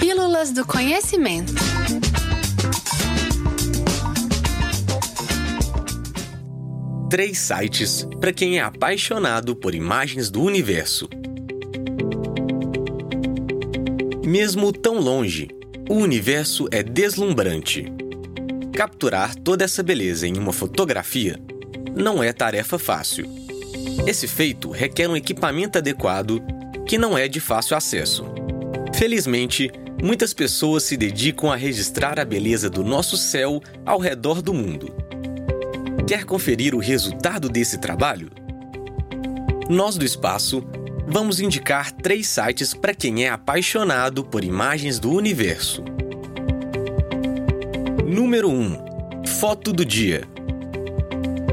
Pílulas do Conhecimento. Três sites para quem é apaixonado por imagens do universo. Mesmo tão longe, o universo é deslumbrante. Capturar toda essa beleza em uma fotografia não é tarefa fácil. Esse feito requer um equipamento adequado que não é de fácil acesso. Felizmente, muitas pessoas se dedicam a registrar a beleza do nosso céu ao redor do mundo. Quer conferir o resultado desse trabalho? Nós do Espaço vamos indicar três sites para quem é apaixonado por imagens do universo. Número 1 Foto do Dia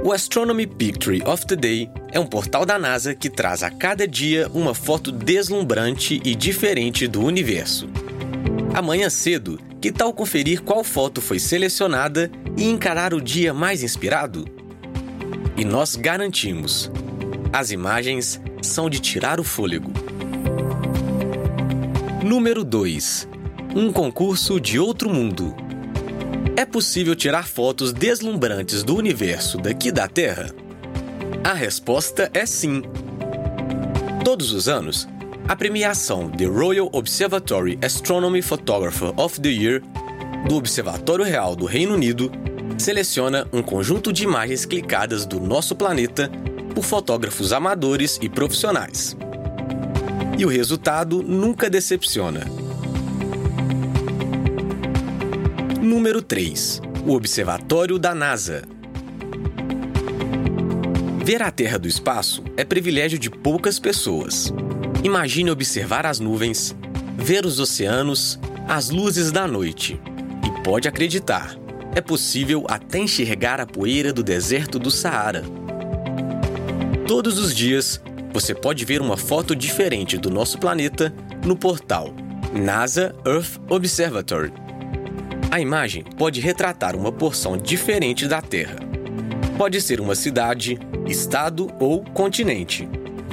o Astronomy Picture of the Day é um portal da NASA que traz a cada dia uma foto deslumbrante e diferente do universo. Amanhã cedo, que tal conferir qual foto foi selecionada e encarar o dia mais inspirado? E nós garantimos: as imagens são de tirar o fôlego. Número 2 Um concurso de outro mundo. É possível tirar fotos deslumbrantes do universo daqui da Terra? A resposta é sim. Todos os anos, a premiação The Royal Observatory Astronomy Photographer of the Year do Observatório Real do Reino Unido seleciona um conjunto de imagens clicadas do nosso planeta por fotógrafos amadores e profissionais. E o resultado nunca decepciona. Número 3. O Observatório da NASA. Ver a Terra do espaço é privilégio de poucas pessoas. Imagine observar as nuvens, ver os oceanos, as luzes da noite. E pode acreditar, é possível até enxergar a poeira do deserto do Saara. Todos os dias, você pode ver uma foto diferente do nosso planeta no portal NASA Earth Observatory a imagem pode retratar uma porção diferente da Terra. Pode ser uma cidade, estado ou continente.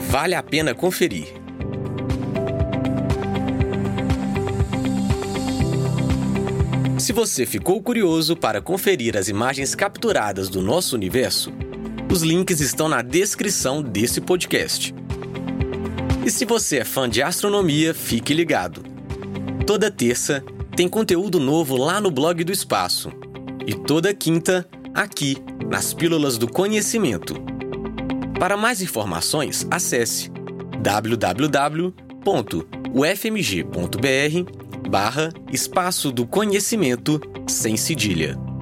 Vale a pena conferir. Se você ficou curioso para conferir as imagens capturadas do nosso universo, os links estão na descrição desse podcast. E se você é fã de astronomia, fique ligado. Toda terça tem conteúdo novo lá no blog do Espaço. E toda quinta, aqui, nas Pílulas do Conhecimento. Para mais informações, acesse www.ufmg.br barra Espaço do Conhecimento sem cedilha.